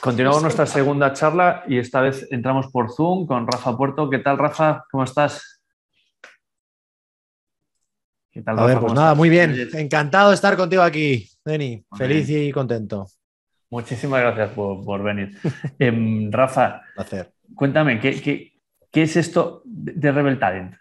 Continuamos nuestra segunda charla y esta vez entramos por Zoom con Rafa Puerto. ¿Qué tal, Rafa? ¿Cómo estás? ¿Qué tal, Rafa? A ver, pues nada, muy bien. Encantado de estar contigo aquí, Deni. Feliz y contento. Muchísimas gracias por, venir. Em, Rafa, cuéntame, ¿qué, es esto de Rebel Talent?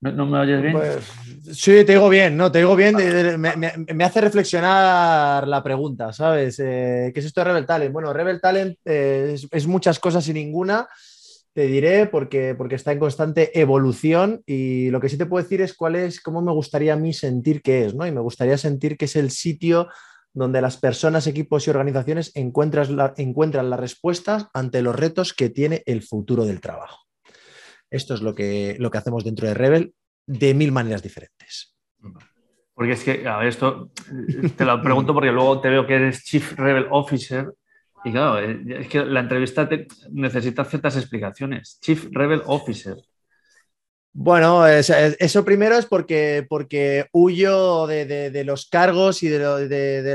¿No, me oyes bien? Pues, sí, te digo bien, no, te digo bien. Me, hace reflexionar la pregunta, ¿sabes? Eh, ¿Qué es esto de Rebel Talent? Bueno, Rebel Talent eh, es, muchas cosas y ninguna, te diré, porque, porque está en constante evolución y lo que sí te puedo decir es cuál es, cómo me gustaría a mí sentir que es, ¿no? Y me gustaría sentir que es el sitio donde las personas, equipos y organizaciones encuentran, encuentran las respuestas ante los retos que tiene el futuro del trabajo. Esto es lo que, lo que hacemos dentro de Rebel de mil maneras diferentes. Porque es que, a ver, esto te lo pregunto porque luego te veo que eres Chief Rebel Officer y claro, eh, es que la entrevista necesita ciertas explicaciones. Chief Rebel Officer. Bueno, eso primero es porque, porque huyo de, los cargos y de,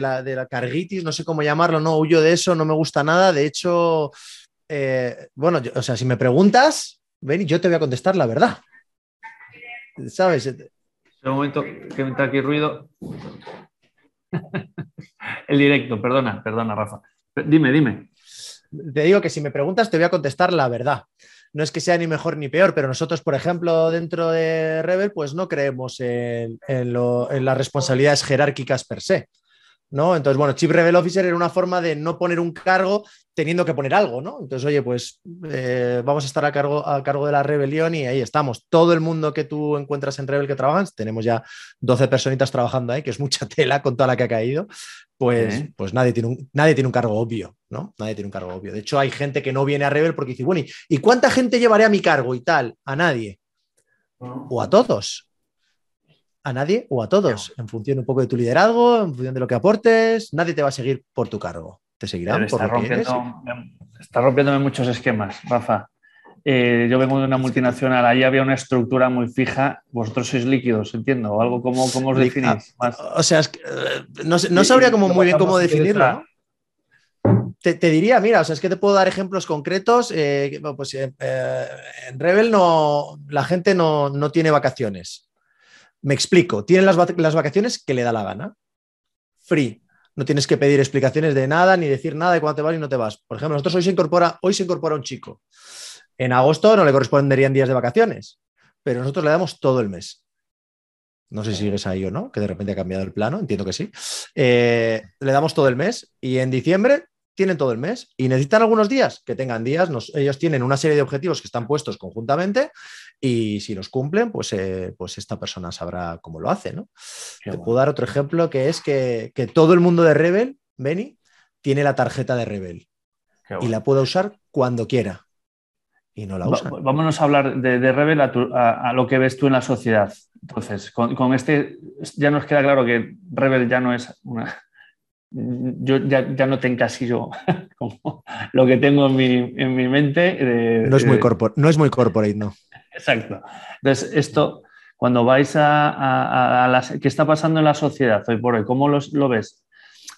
la, de, la, carguitis, no sé cómo llamarlo, no, huyo de eso, no me gusta nada. De hecho, eh, bueno, o sea, si me preguntas, ven y yo te voy a contestar la verdad. ¿Sabes? Un momento que me entra aquí ruido. El directo, perdona, perdona, Rafa. Dime, dime. Te digo que si me preguntas te voy a contestar la verdad. No es que sea ni mejor ni peor, pero nosotros, por ejemplo, dentro de Rebel, pues no creemos en las responsabilidades jerárquicas per se. ¿No? Entonces, bueno, Chief Rebel Officer era una forma de no poner un cargo teniendo que poner algo, ¿no? Entonces, oye, pues eh, vamos a estar a cargo, a cargo de la rebelión y ahí estamos. Todo el mundo que tú encuentras en Rebel que trabajan, tenemos ya 12 personitas trabajando ahí, que es mucha tela con toda la que ha caído, pues, pues nadie, tiene un, nadie tiene un cargo obvio, ¿no? Nadie tiene un cargo obvio. De hecho, hay gente que no viene a Rebel porque dice, bueno, ¿y cuánta gente llevaré a mi cargo y tal? A nadie. O a todos a nadie o a todos, en función un poco de tu liderazgo, en función de lo que aportes, nadie te va a seguir por tu cargo. Te seguirán por está, rompiendo, está rompiéndome muchos esquemas, Rafa. Eh, yo vengo de una multinacional, ahí había una estructura muy fija, vosotros sois líquidos, entiendo, o algo como, ¿cómo os definís. O sea, eh, no, sabría como muy bien cómo definirlo. Te, diría, mira, o sea, es que te puedo dar ejemplos concretos. Eh, pues, en Rebel no, la gente no, no tiene vacaciones. Me explico, tienen las, vacaciones que le da la gana. Free. No tienes que pedir explicaciones de nada ni decir nada de cuándo te vas y no te vas. Por ejemplo, nosotros hoy se incorpora, hoy se incorpora un chico. En agosto no le corresponderían días de vacaciones, pero nosotros le damos todo el mes. No sé si sigues ahí o no, que de repente ha cambiado el plano, entiendo que sí. Eh, le damos todo el mes y en diciembre tienen todo el mes y necesitan algunos días, que tengan días. ellos tienen una serie de objetivos que están puestos conjuntamente y si los cumplen, pues, eh, pues esta persona sabrá cómo lo hace. ¿no? Te puedo dar otro ejemplo que es que, todo el mundo de Rebel, Benny, tiene la tarjeta de Rebel y la puede usar cuando quiera. Y no la usa. Vámonos a hablar de, Rebel a, lo que ves tú en la sociedad. Entonces, con, con este ya nos queda claro que Rebel ya no es una, yo ya, no tengo casi yo como lo que tengo en mi, mente. no, es muy no es muy corporate, no. Exacto. Entonces, esto, cuando vais a, las, ¿qué está pasando en la sociedad hoy por hoy? ¿Cómo lo ves?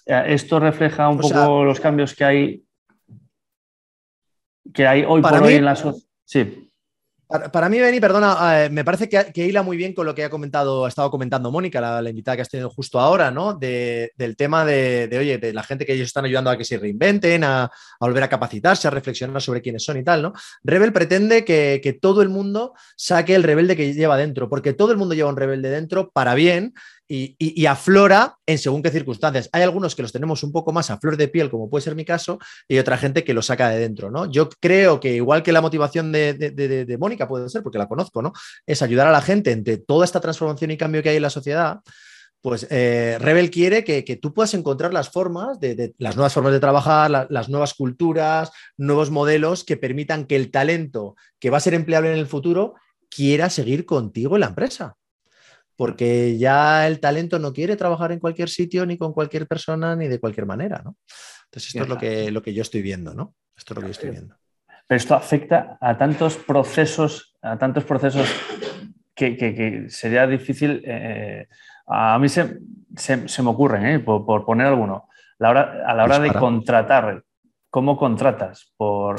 Eh, ¿Esto refleja un poco los cambios que hay, que hay hoy por hoy en la sociedad? Sí. Para, mí, Beni, perdona, eh, me parece que, hila muy bien con lo que ha comentado, ha estado comentando Mónica, la, invitada que has tenido justo ahora, ¿no? del tema de, oye, de la gente que ellos están ayudando a que se reinventen, a, volver a capacitarse, a reflexionar sobre quiénes son y tal, ¿no? Rebel pretende que, todo el mundo saque el rebelde que lleva dentro, porque todo el mundo lleva un rebelde dentro para bien y, aflora en según qué circunstancias. Hay algunos que los tenemos un poco más a flor de piel, como puede ser mi caso, y otra gente que lo saca de dentro, ¿no? Yo creo que igual que la motivación de, Mónica puede ser, porque la conozco, ¿no? Es ayudar a la gente entre toda esta transformación y cambio que hay en la sociedad. Pues eh, Rebel quiere que, tú puedas encontrar las formas, de, las nuevas formas de trabajar, las nuevas culturas, nuevos modelos que permitan que el talento que va a ser empleable en el futuro quiera seguir contigo en la empresa porque ya el talento no quiere trabajar en cualquier sitio, ni con cualquier persona, ni de cualquier manera, ¿no? Entonces, esto es lo que, lo que yo estoy viendo, ¿no? Esto es lo que yo estoy viendo. Pero esto afecta a tantos procesos, a tantos procesos que, sería difícil. Eh, a mí se, me ocurre, ¿eh? por, poner alguno. a la hora de contratar, ¿cómo contratas? Por,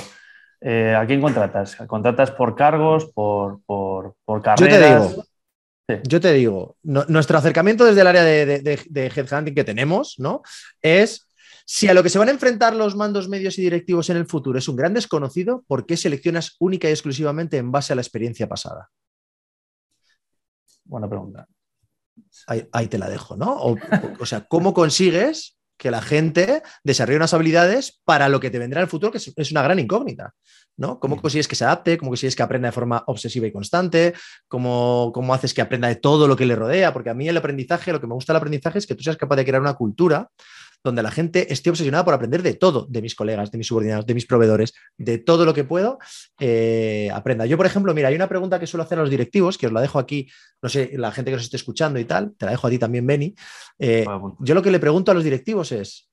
eh, ¿A quién contratas? ¿Contratas por cargos, por, por, carreras? Yo te digo, nuestro acercamiento desde el área de, de, headhunting que tenemos, ¿no? Es si a lo que se van a enfrentar los mandos medios y directivos en el futuro es un gran desconocido, ¿por qué seleccionas única y exclusivamente en base a la experiencia pasada? Buena pregunta. Ahí, te la dejo, ¿no? O, sea, ¿cómo consigues que la gente desarrolle unas habilidades para lo que te vendrá en el futuro, que es una gran incógnita? ¿No? ¿Cómo consigues que se adapte? ¿Cómo consigues que aprenda de forma obsesiva y constante? ¿Cómo, ¿Cómo, haces que aprenda de todo lo que le rodea? Porque a mí el aprendizaje, lo que me gusta del aprendizaje es que tú seas capaz de crear una cultura donde la gente esté obsesionada por aprender de todo, de mis colegas, de mis subordinados, de mis proveedores, de todo lo que puedo, eh, aprenda. Yo, por ejemplo, mira, hay una pregunta que suelo hacer a los directivos, que os la dejo aquí, no sé, la gente que os esté escuchando y tal, te la dejo a ti también, Benny. Eh, yo lo que le pregunto a los directivos es,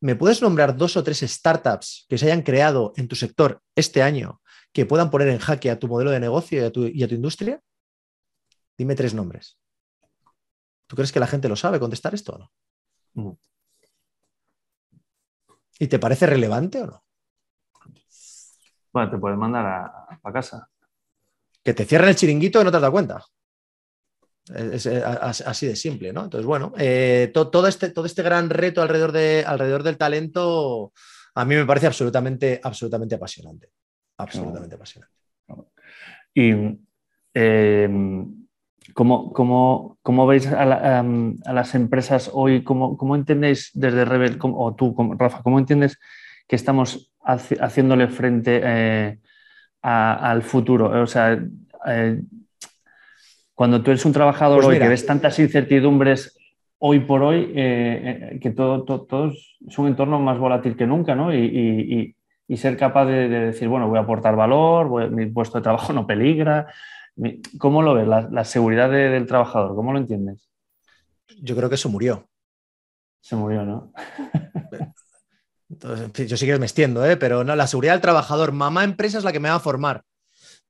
¿me puedes nombrar dos o tres startups que se hayan creado en tu sector este año que puedan poner en jaque a tu modelo de negocio y a tu, y a tu industria? Dime tres nombres. ¿Tú crees que la gente lo sabe contestar esto o no? Mm. ¿Y te parece relevante o no? Bueno, te puedes mandar a, casa. Que te cierren el chiringuito y no te has dado cuenta. Es, así de simple, ¿no? Entonces, bueno, eh, todo, este, todo este gran reto alrededor, de, alrededor del talento a mí me parece absolutamente, absolutamente apasionante. Absolutamente apasionante. Y eh, ¿Cómo, veis a, las empresas hoy? ¿Cómo, entendéis desde Rebel, o tú, Rafa, cómo entiendes que estamos haciéndole frente eh, al futuro? O sea, eh, cuando tú eres un trabajador pues hoy que ves tantas incertidumbres hoy por hoy, eh, que todo, todo, es un entorno más volátil que nunca, ¿no? Y, ser capaz de, decir, bueno, voy a aportar valor, mi puesto de trabajo no peligra. ¿Cómo lo ves, la, seguridad del trabajador? ¿Cómo lo entiendes? Yo creo que eso murió. Se murió, ¿no? Entonces, yo sí que me extiendo, ¿eh? pero no, la seguridad del trabajador, mamá empresa es la que me va a formar.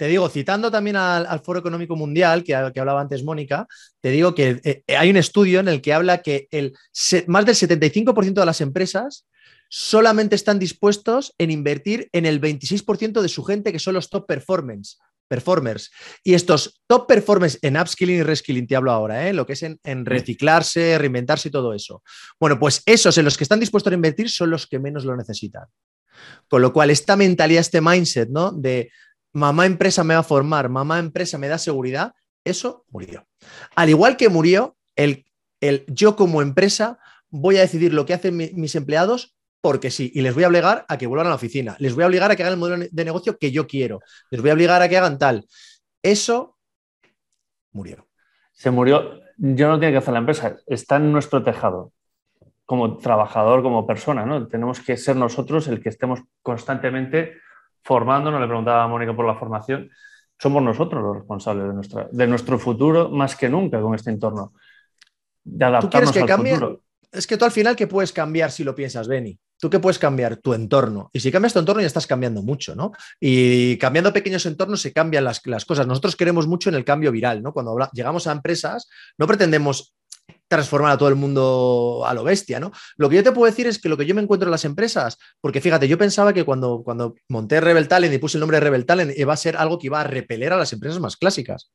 Te digo, citando también al, Foro Económico Mundial, que, hablaba antes Mónica, te digo que eh, hay un estudio en el que habla que el, más del 75% de las empresas solamente están dispuestos en invertir en el 26% de su gente, que son los top performance performers. Y estos top performers en upskilling y reskilling, te hablo ahora, ¿eh? lo que es en, reciclarse, reinventarse y todo eso. Bueno, pues esos en los que están dispuestos a invertir son los que menos lo necesitan. Con lo cual, esta mentalidad, este mindset, ¿no? De mamá empresa me va a formar, mamá empresa me da seguridad, eso murió. Al igual que murió el, el yo como empresa voy a decidir lo que hacen mis empleados porque sí, y les voy a obligar a que vuelvan a la oficina, les voy a obligar a que hagan el modelo de negocio que yo quiero, les voy a obligar a que hagan tal. Eso murió. Se murió, yo no tiene que hacer la empresa, está en nuestro tejado, como trabajador, como persona, ¿no? Tenemos que ser nosotros el que estemos constantemente formándonos, le preguntaba a Mónica por la formación, somos nosotros los responsables de, nuestra, de nuestro futuro más que nunca con este entorno. De adaptarnos ¿Tú que al futuro. Es que tú al final, ¿qué puedes cambiar si lo piensas, Benny? ¿Tú qué puedes cambiar? Tu entorno. Y si cambias tu entorno ya estás cambiando mucho, ¿no? Y cambiando pequeños entornos se cambian las, cosas. Nosotros queremos mucho en el cambio viral, ¿no? Cuando llegamos a empresas, no pretendemos transformar a todo el mundo a lo bestia, ¿no? Lo que yo te puedo decir es que lo que yo me encuentro en las empresas, porque fíjate, yo pensaba que cuando, cuando monté Rebel Talent y puse el nombre de Rebel Talent, iba a ser algo que iba a repeler a las empresas más clásicas.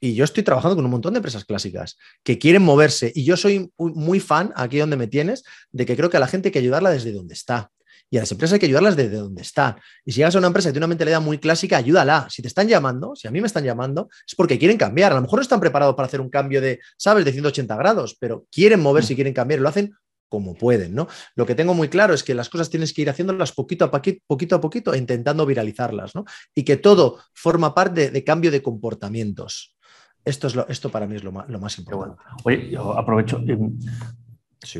Y yo estoy trabajando con un montón de empresas clásicas que quieren moverse. Y yo soy muy fan, aquí donde me tienes, de que creo que a la gente hay que ayudarla desde donde está. Y a las empresas hay que ayudarlas desde donde están. Y si llegas a una empresa que tiene una mentalidad muy clásica, ayúdala. Si te están llamando, si a mí me están llamando, es porque quieren cambiar. A lo mejor no están preparados para hacer un cambio de, ¿sabes?, de 180 grados, pero quieren moverse y quieren cambiar. Y lo hacen como pueden, ¿no? Lo que tengo muy claro es que las cosas tienes que ir haciéndolas poquito a poquito, poquito a poquito, intentando viralizarlas, ¿no? Y que todo forma parte de cambio de comportamientos. Esto, es lo, esto para mí es lo más, lo más importante. Oye, yo aprovecho.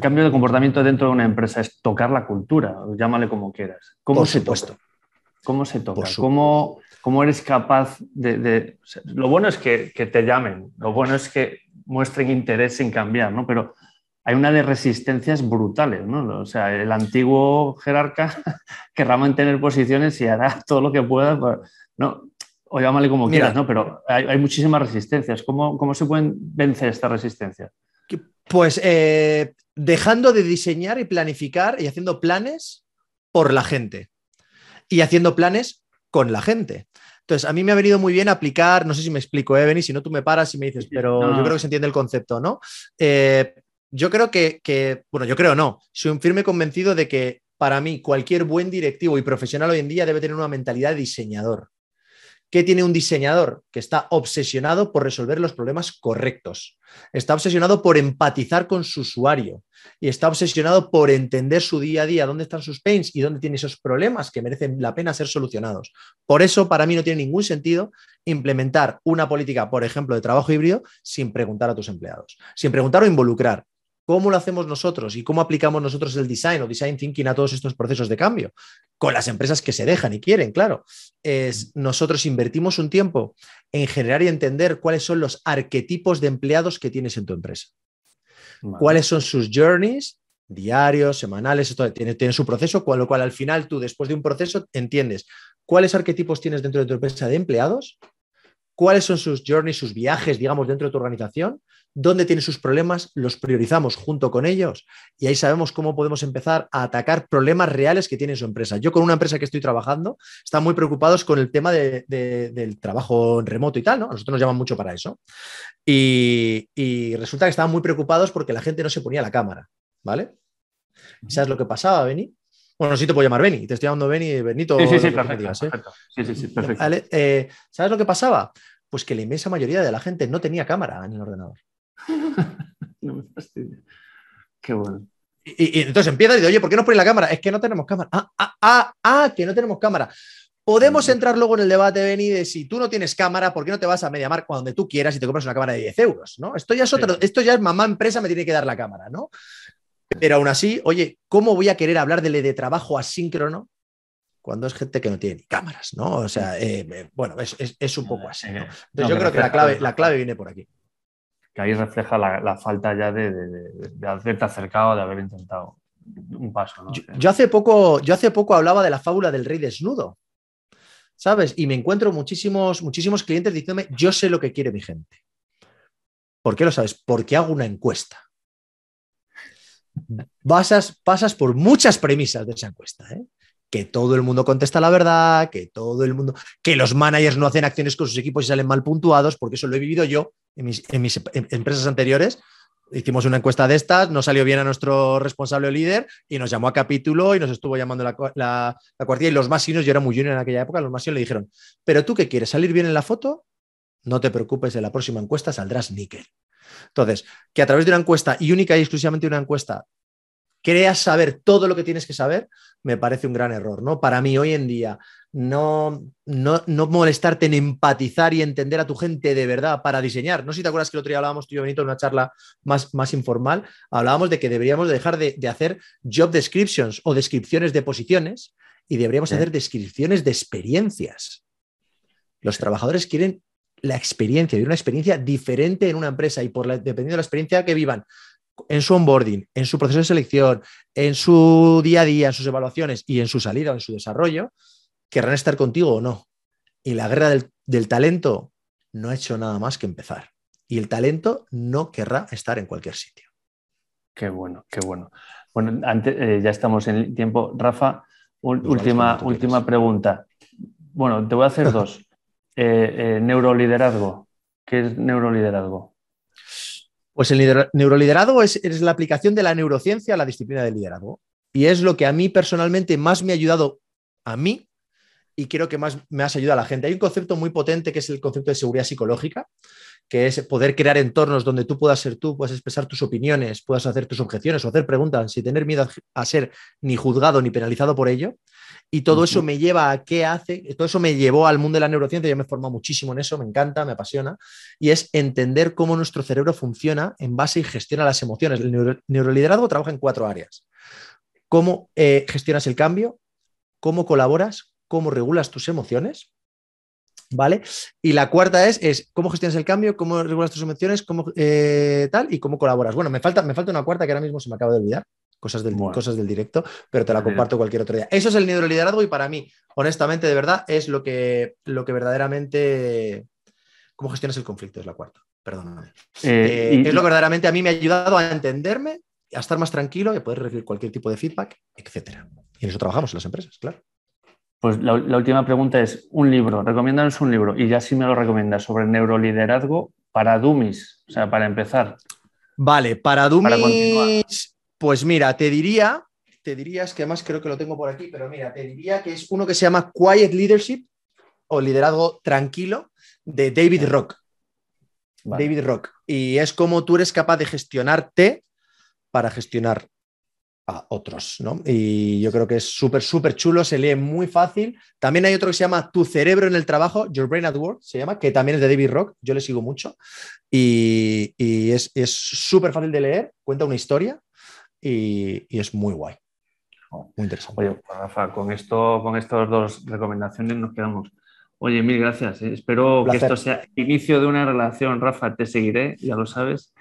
Cambio de comportamiento dentro de una empresa es tocar la cultura, llámale como quieras. ¿Cómo se toca? ¿Cómo se toca? ¿Cómo, ¿Cómo, eres capaz de...? lo bueno es que, que, te llamen, lo bueno es que muestren interés en cambiar, ¿no? Pero hay una de resistencias brutales, ¿no? O sea, el antiguo jerarca querrá mantener posiciones y hará todo lo que pueda. ¿no? o llámale como quieras, ¿no? Pero hay, muchísimas resistencias. ¿Cómo, ¿Cómo, se pueden vencer estas resistencias? Pues eh, dejando de diseñar y planificar y haciendo planes por la gente y haciendo planes con la gente. Entonces, a mí me ha venido muy bien aplicar, no sé si me explico, Evany, si no tú me paras y me dices, pero yo creo que se entiende el concepto, ¿no? Eh, yo creo que, que, bueno, yo creo no, soy un firme convencido de que para mí cualquier buen directivo y profesional hoy en día debe tener una mentalidad de diseñador. ¿Qué tiene un diseñador? Que está obsesionado por resolver los problemas correctos. Está obsesionado por empatizar con su usuario y está obsesionado por entender su día a día, dónde están sus pains y dónde tiene esos problemas que merecen la pena ser solucionados. Por eso, para mí no tiene ningún sentido implementar una política, por ejemplo, de trabajo híbrido sin preguntar a tus empleados, sin preguntar o involucrar. ¿Cómo lo hacemos nosotros y cómo aplicamos nosotros el design o design thinking a todos estos procesos de cambio? Con las empresas que se dejan y quieren, claro. Es, nosotros invertimos un tiempo en generar y entender cuáles son los arquetipos de empleados que tienes en tu empresa. Cuáles son sus journeys diarios, semanales, esto tiene, tiene, su proceso, con lo cual al final tú después de un proceso entiendes cuáles arquetipos tienes dentro de tu empresa de empleados, cuáles son sus journeys, sus viajes, digamos, dentro de tu organización, dónde tiene sus problemas, los priorizamos junto con ellos y ahí sabemos cómo podemos empezar a atacar problemas reales que tiene su empresa. Yo con una empresa que estoy trabajando, están muy preocupados con el tema del trabajo en remoto y tal, ¿no? A nosotros nos llaman mucho para eso. Y, resulta que estaban muy preocupados porque la gente no se ponía la cámara, ¿vale? ¿Sabes lo que pasaba, Beni? Bueno, sí te puedo llamar Beni, te estoy llamando Beni, Benito. Sí, sí, sí, perfecto, ¿eh? Sí, sí, sí, perfecto. Eh, ¿Sabes lo que pasaba? Pues que la inmensa mayoría de la gente no tenía cámara en el ordenador. no me fastidia. Qué bueno. Y, entonces empieza y dice, oye, ¿por qué no pones la cámara? Es que no tenemos cámara. Ah, ah, ah, ah, que no tenemos cámara. Podemos entrar luego en el debate, Beni, de si tú no tienes cámara, ¿por qué no te vas a MediaMark donde tú quieras y te compras una cámara de 10 euros? ¿no? Esto ya es otro, esto ya es mamá empresa me tiene que dar la cámara, ¿no? Pero aún así, oye, ¿cómo voy a querer hablar de, de trabajo asíncrono cuando es gente que no tiene ni cámaras, ¿no? O sea, eh, eh, bueno, es, un poco así. Entonces yo creo que la clave, la clave viene por aquí que ahí refleja la, falta ya de, haberte acercado, de haber intentado un paso. Yo, hace poco, yo hace poco hablaba de la fábula del rey desnudo, ¿sabes? Y me encuentro muchísimos, muchísimos clientes diciéndome, yo sé lo que quiere mi gente. ¿Por qué lo sabes? Porque hago una encuesta. Pasas, pasas por muchas premisas de esa encuesta. ¿eh? que todo el mundo contesta la verdad, que todo el mundo, que los managers no hacen acciones con sus equipos y salen mal puntuados, porque eso lo he vivido yo en mis, em, empresas anteriores. Hicimos una encuesta de estas, no salió bien a nuestro responsable o líder y nos llamó a capítulo y nos estuvo llamando la, la, cuartilla y los más yo era muy junior en aquella época, los más le dijeron, pero tú qué quieres, salir bien en la foto, no te preocupes, en la próxima encuesta saldrás níquel. Entonces, que a través de una encuesta y única y exclusivamente una encuesta creas saber todo lo que tienes que saber, me parece un gran error, ¿no? Para mí hoy en día, no, no, molestarte en empatizar y entender a tu gente de verdad para diseñar. No sé si te acuerdas que el otro día hablábamos tú y yo, Benito, en una charla más, más informal, hablábamos de que deberíamos dejar de, hacer job descriptions o descripciones de posiciones y deberíamos hacer descripciones de experiencias. Los trabajadores quieren la experiencia, una experiencia diferente en una empresa y por dependiendo de la experiencia que vivan, en su onboarding, en su proceso de selección, en su día a día, en sus evaluaciones y en su salida o en su desarrollo, querrán estar contigo o no. Y la guerra del, talento no ha hecho nada más que empezar. Y el talento no querrá estar en cualquier sitio. Qué bueno, qué bueno. Bueno, antes, eh, ya estamos en el tiempo. Rafa, última, última pregunta. Bueno, te voy a hacer dos. Eh, eh, neuroliderazgo. ¿Qué es neuroliderazgo? Pues el neuroliderado es, la aplicación de la neurociencia a la disciplina del liderazgo. Y es lo que a mí personalmente más me ha ayudado a mí y creo que más me ha ayudado a la gente. Hay un concepto muy potente que es el concepto de seguridad psicológica, que es poder crear entornos donde tú puedas ser tú, puedas expresar tus opiniones, puedas hacer tus objeciones o hacer preguntas sin tener miedo a ser ni juzgado ni penalizado por ello. Y todo eso me lleva a qué hace, todo eso me llevó al mundo de la neurociencia, yo me he formado muchísimo en eso, me encanta, me apasiona, y es entender cómo nuestro cerebro funciona en base y gestiona las emociones. El neuroliderazgo trabaja en cuatro áreas. Cómo eh, gestionas el cambio, cómo colaboras, cómo regulas tus emociones, ¿vale? Y la cuarta es, es cómo gestionas el cambio, cómo regulas tus emociones, cómo eh, tal y cómo colaboras. Bueno, me falta, me falta una cuarta que ahora mismo se me acaba de olvidar cosas del, cosas del directo, pero te la comparto cualquier otro día. Eso es el neuroliderazgo y para mí, honestamente, de verdad, es lo que, lo que verdaderamente... ¿Cómo gestionas el conflicto? Es la cuarta. Perdóname. Eh, es lo que verdaderamente a mí me ha ayudado a entenderme, a estar más tranquilo y a poder recibir cualquier tipo de feedback, etcétera. Y en eso trabajamos en las empresas, claro. Pues la, última pregunta es, un libro, recomiéndanos un libro, y ya sí me lo recomiendas, sobre neuroliderazgo para dummies, o sea, para empezar. Vale, para dummies, pues mira, te diría, te dirías que además creo que lo tengo por aquí, pero mira, te diría que es uno que se llama Quiet Leadership o Liderazgo Tranquilo de David Rock. David Rock. Y es como tú eres capaz de gestionarte para gestionar a otros, ¿no? Y yo creo que es súper, súper chulo, se lee muy fácil. También hay otro que se llama Tu cerebro en el trabajo, Your Brain at Work, se llama, que también es de David Rock, yo le sigo mucho. Y, es súper fácil de leer, cuenta una historia y, es muy guay. Muy interesante. Oye, Rafa, con, esto, con estas dos recomendaciones nos quedamos. Oye, mil gracias. ¿eh? Espero que esto sea inicio de una relación, Rafa. Te seguiré, ya lo sabes.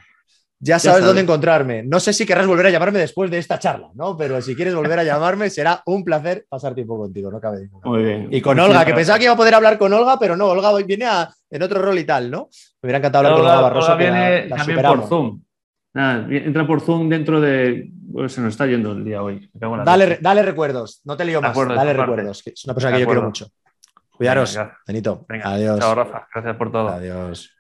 Ya sabes, dónde encontrarme. No sé si querrás volver a llamarme después de esta charla, ¿no? Pero si quieres volver a llamarme, será un placer pasar tiempo contigo, no cabe ninguna. Muy bien. Y con Olga, que pensaba que iba a poder hablar con Olga, pero no, Olga hoy viene en otro rol y tal, ¿no? Me hubiera encantado hablar con Olga Barroso. Olga viene también por Zoom. entra por Zoom dentro de. Pues se nos está yendo el día hoy. Dale, dale, recuerdos, no te lío más. dale recuerdos. es una persona que yo quiero mucho. Cuidaros, Benito. Adiós. Chao, Rafa. Gracias por todo. Adiós.